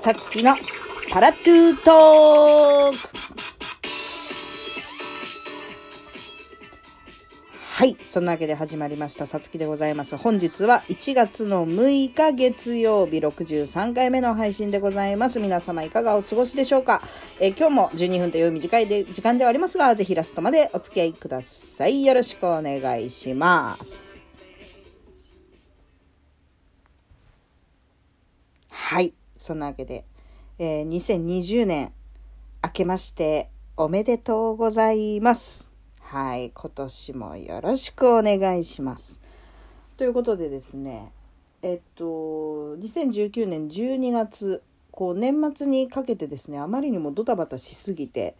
さつきのパラトゥートークはい。そんなわけで始まりました。さつきでございます。本日は1月の6日月曜日63回目の配信でございます。皆様いかがお過ごしでしょうか、えー今日も12分という短いで時間ではありますが、ぜひラストまでお付き合いください。よろしくお願いします。はい。そんなわけで、えー2020年明けましておめでとうございます。はい。今年もよろしくお願いします。ということでですね、えっと、2019年12月、こう年末にかけてですね、あまりにもドタバタしすぎて、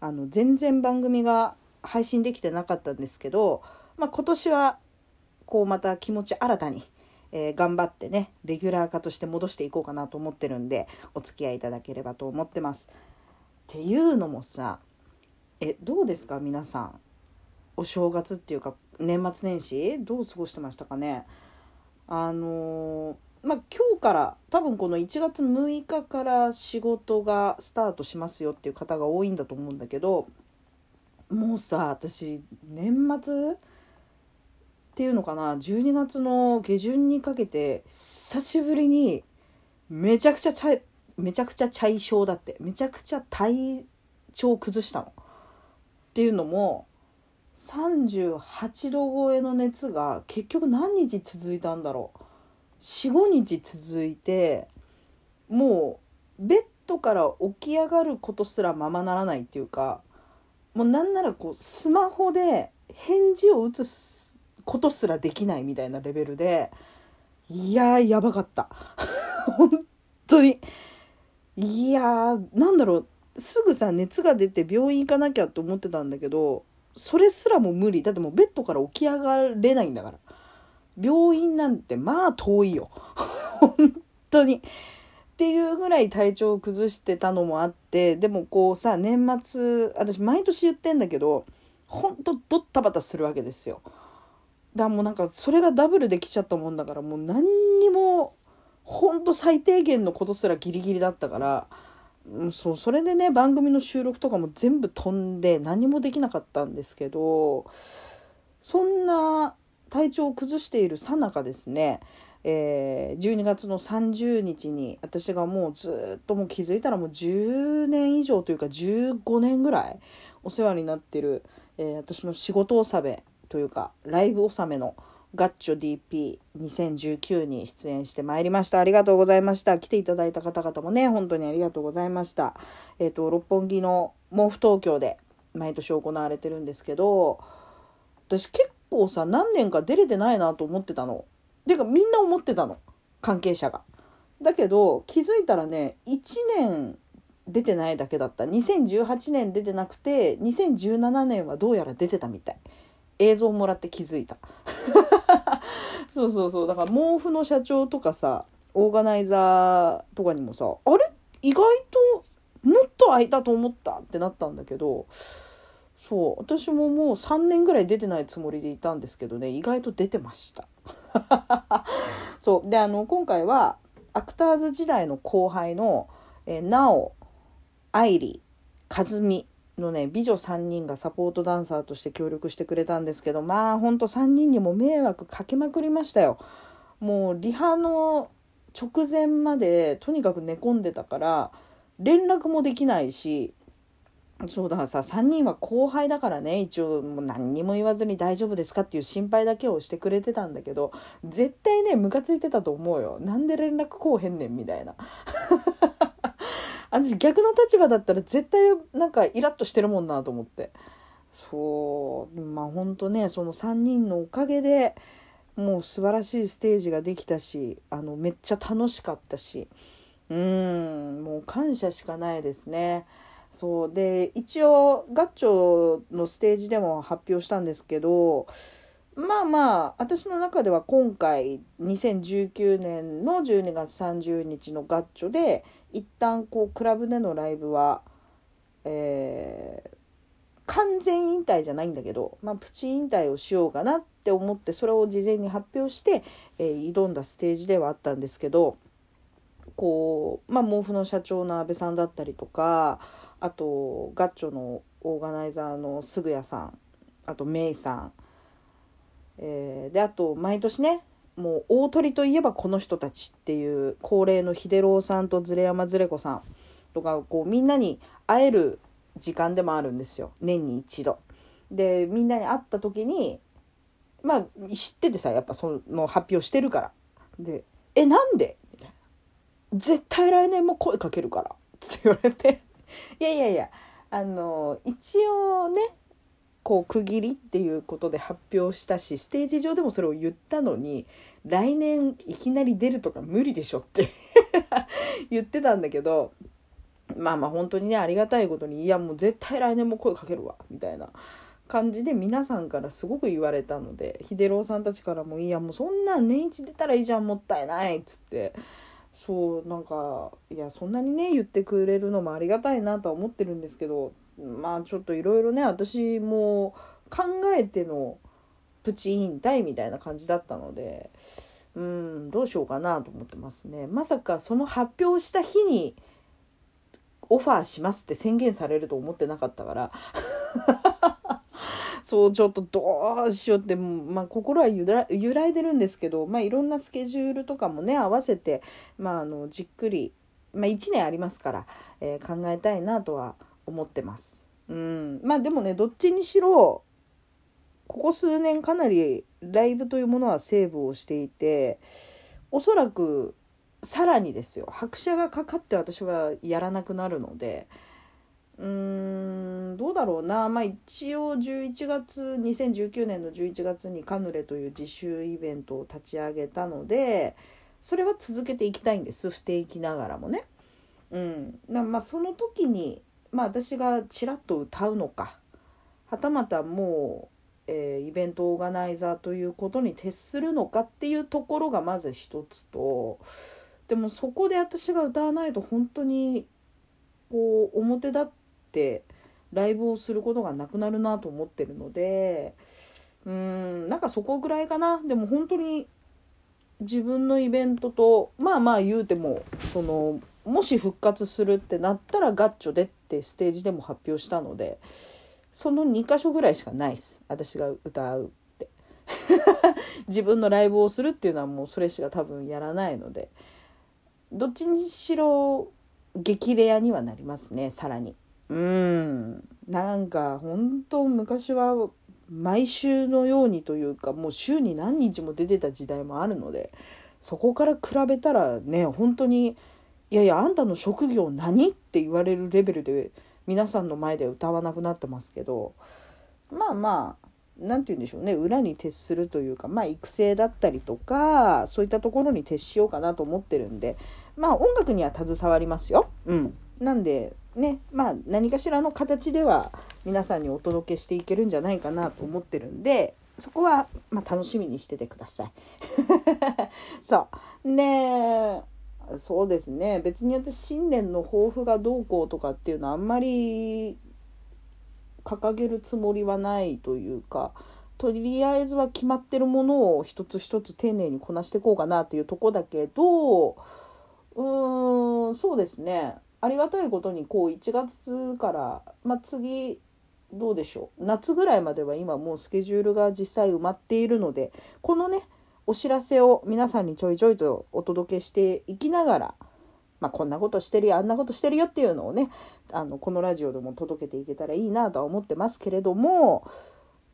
あの、全然番組が配信できてなかったんですけど、まあ今年は、こうまた気持ち新たに、えー頑張ってねレギュラー化として戻していこうかなと思ってるんでお付き合いいただければと思ってます。っていうのもさえどうですか皆さん？お正月っていうか年末年始？どう過ごしてましたかね？あのーまあ今日から多分この1月6日から仕事がスタートしますよっていう方が多いんだと思うんだけどもうさ私年末っていうのかな？12月の下旬にかけて久しぶりにめちゃくちゃちゃめちゃくちゃチャイ症だってめちゃくちゃ体調崩したの。っていうのも38度超えの熱が結局何日続いたんだろう45日続いてもうベッドから起き上がることすらままならないっていうかもうなんならこうスマホで返事を打つことすらできないみたいなレベルでいやーやばかった。本当に。いやーなんだろう。すぐさ熱が出て病院行かなきゃと思ってたんだけどそれすらも無理。だってもうベッドから起き上がれないんだから。病院なんてまあ遠いよ。本当に。っていうぐらい体調を崩してたのもあってでもこうさ年末私毎年言ってんだけどほんとドッタバタするわけですよ。だもうなんかそれがダブルできちゃったもんだからもう何にもほんと最低限のことすらギリギリだったからうんそうそれでね番組の収録とかも全部飛んで何もできなかったんですけどそんな体調を崩しているさなかですね、えー12月の30日に私がもうずっともう気づいたらもう10年以上というか15年ぐらいお世話になってる、えー私の仕事納めというかライブ納めのガッチョ DP2019 に出演してまいりました。ありがとうございました。来ていただいた方々もね、本当にありがとうございました。えっ、と、六本木の毛布東京で毎年行われてるんですけど、私結構さ、何年か出れてないなと思ってたの。てかみんな思ってたの。関係者が。だけど、気づいたらね、1年出てないだけだった。2018年出てなくて、2017年はどうやら出てたみたい。映像をもらって気づいた。そうそうそう。だから毛布の社長とかさオーガナイザーとかにもさあれ？意外ともっと空いたと思ったってなったんだけどそう。私ももう3年ぐらい出てないつもりでいたんですけどね意外と出てました。そう。であの今回はアクターズ時代の後輩の、えー、なお愛理和美のね美女3人がサポートダンサーとして協力してくれたんですけどまあほんと3人にも迷惑かけまくりましたよ。もうリハの直前までとにかく寝込んでたから連絡もできないしそうださ3人は後輩だからね一応もう何にも言わずに大丈夫ですかっていう心配だけをしてくれてたんだけど絶対ねムカついてたと思うよなんで連絡こうへんねんみたいな私逆の立場だったら絶対なんかイラッとしてるもんなと思って。そう。まあほんとねその3人のおかげでもう素晴らしいステージができたしあのめっちゃ楽しかったし。うん。もう感謝しかないですね。そう。で一応ガッチョのステージでも発表したんですけどまあまあ私の中では今回2019年の12月30日のガッチョで一旦こうクラブでのライブは、えー完全引退じゃないんだけど、まあ、プチ引退をしようかなって思ってそれを事前に発表して、えー挑んだステージではあったんですけどこう、まあ、毛布の社長の安倍さんだったりとかあとガッチョのオーガナイザーの杉谷さんあとメイさん、えー、であと毎年ねもう大鳥といえばこの人たちっていう恒例の秀郎さんとズレ山ズレ子さんとかこうみんなに会える時間でもあるんですよ年に一度。でみんなに会った時にまあ知っててさやっぱその発表してるから。で「えなんで?」みたいな「絶対来年も声かけるから」って言われていやいやいやあの一応ねこう区切りっていうことで発表したしステージ上でもそれを言ったのに来年いきなり出るとか無理でしょって 言ってたんだけどまあまあ本当にねありがたいことにいやもう絶対来年も声かけるわみたいな感じで皆さんからすごく言われたので秀郎さんたちからも「いやもうそんな年一出たらいいじゃんもったいない」っつって。そうなんかいやそんなにね言ってくれるのもありがたいなとは思ってるんですけどまあちょっといろいろね私も考えてのプチ引退みたいな感じだったのでうんどうしようかなと思ってますね。まさかその発表した日にオファーしますって宣言されると思ってなかったから。そうちょっとどうしようってまあ心は揺らいでるんですけどまあいろんなスケジュールとかもね合わせてまああのじっくりまあ1年ありますから、えー、考えたいなとは思います思ってます。うん、まあでもねどっちにしろここ数年かなりライブというものはセーブをしていておそらくさらにですよ。拍車がかかって私はやらなくなるので。うーんどうだろうな。まあ一応11月2019年の11月にカヌレという自習イベントを立ち上げたのでそれは続けていきたいんです。不定期ながらもね。うん、まあその時にまあ、私がちらっと歌うのか。はたまたもう、えー、イベントオーガナイザーということに徹するのかっていうところがまず一つとでもそこで私が歌わないと本当にこう表立ってライブをすることがなくなるなと思ってるのでうんなんかそこぐらいかな。でも本当に自分のイベントとまあまあ言うてもそのもし復活するってなったらガッチョでってステージでも発表したのでその2箇所ぐらいしかないです。私が歌うって。自分のライブをするっていうのはもうそれしか多分やらないので。どっちにしろ激レアにはなりますねさらに。うん。なんか本当昔は毎週のようにというかもう週に何日も出てた時代もあるのでそこから比べたらね本当にいやいやあんたの職業何?」って言われるレベルで皆さんの前で歌わなくなってますけどまあまあ何て言うんでしょうね裏に徹するというかまあ育成だったりとかそういったところに徹しようかなと思ってるんでまあ音楽には携わりますよ。うん、なんでねまあ何かしらの形では皆さんにお届けしていけるんじゃないかなと思ってるんでそこは、まあ、楽しみにしててください。そう。ねそうですね。別に私新年の抱負がどうこうとかっていうのはあんまり掲げるつもりはないというかとりあえずは決まってるものを一つ一つ丁寧にこなしていこうかなっていうとこだけどうーんそうですね。ありがたいことにこう1月から、まあ、次どうでしょう。夏ぐらいまでは今もうスケジュールが実際埋まっているのでこのねお知らせを皆さんにちょいちょいとお届けしていきながら、まあ、こんなことしてるよあんなことしてるよっていうのをねあのこのラジオでも届けていけたらいいなとは思ってますけれども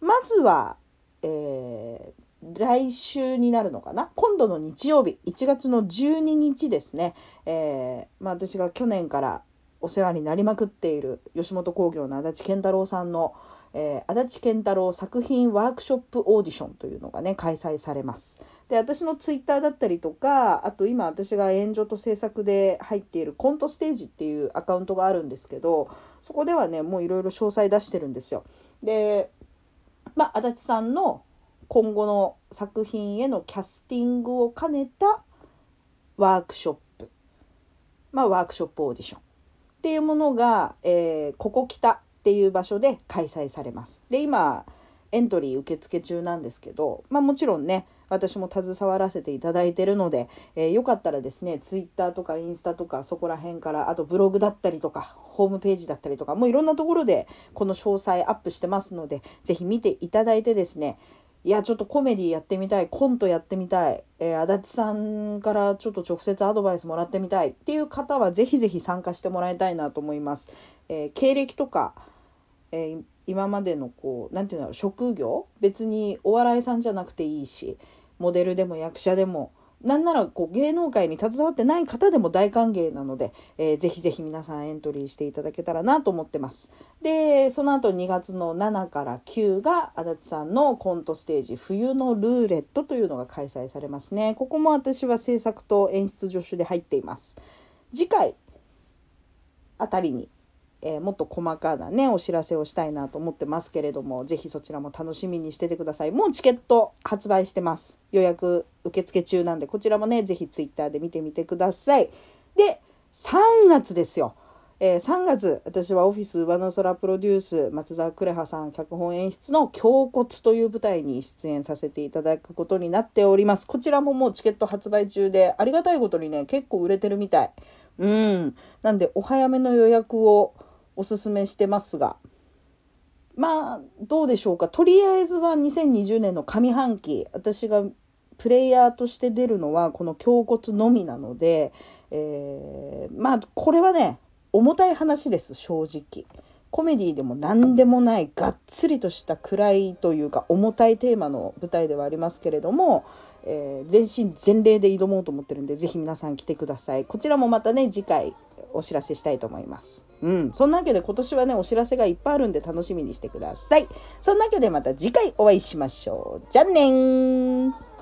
まずは、えー、来週になるのかな？今度の日曜日1月の12日ですね、えー、まあ、私が去年からお世話になりまくっている吉本興業の足立健太郎さんの「えー、足立健太郎作品ワークショップオーディションというのがね開催されます。で私のツイッターだったりとかあと今私が援助と制作で入っているコントステージっていうアカウントがあるんですけどそこではねもういろいろ詳細出してるんですよ。でまあ足立さんの今後の作品へのキャスティングを兼ねたワークショップまあワークショップオーディションっていうものが、えー、ここ北っていう場所で開催されます。で今エントリー受付中なんですけど、まあ、もちろんね私も携わらせていただいてるので、えー、よかったらですね、ツイッターとかインスタとかそこら辺から、あとブログだったりとか、ホームページだったりとか、もういろんなところでこの詳細アップしてますので、是非見ていただいてですね、いや、ちょっとコメディやってみたい、コントやってみたい、えー、足立さんからちょっと直接アドバイスもらってみたいっていう方は、ぜひぜひ参加してもらいたいなと思います。えー、経歴とか、えー今までのこう何て言うんだろう職業？別にお笑いさんじゃなくていいしモデルでも役者でもなんならこう芸能界に携わってない方でも大歓迎なので、えー、ぜひぜひ皆さんエントリーしていただけたらなと思ってます。で、その後2月の7から9が足立さんのコントステージ冬のルーレットというのが開催されますね。ここも私は制作と演出助手で入っています。次回あたりにえー、もっと細かなねお知らせをしたいなと思ってますけれども是非そちらも楽しみにしててください。もうチケット発売してます。予約受付中なんでこちらもね是非 Twitter で見てみてください。で3月ですよ。えー、3月私はオフィス上の空プロデュース松沢クレハさん脚本演出の「胸骨」という舞台に出演させていただくことになっております。こちらももうチケット発売中でありがたいことにね結構売れてるみたい。うん。なんでお早めの予約をおすすめしてますが。まあどうでしょうか。とりあえずは2020年の上半期私がプレイヤーとして出るのはこの胸骨のみなので、えー、まあこれはね重たい話です正直。コメディでも何でもないがっつりとした暗いというか重たいテーマの舞台ではありますけれども、えー、全身全霊で挑もうと思ってるんで是非皆さん来てください。こちらもまたね次回お知らせしたいと思います。うん。そんなわけで今年はね、お知らせがいっぱいあるんで楽しみにしてください。そんなわけでまた次回お会いしましょう。じゃあねー。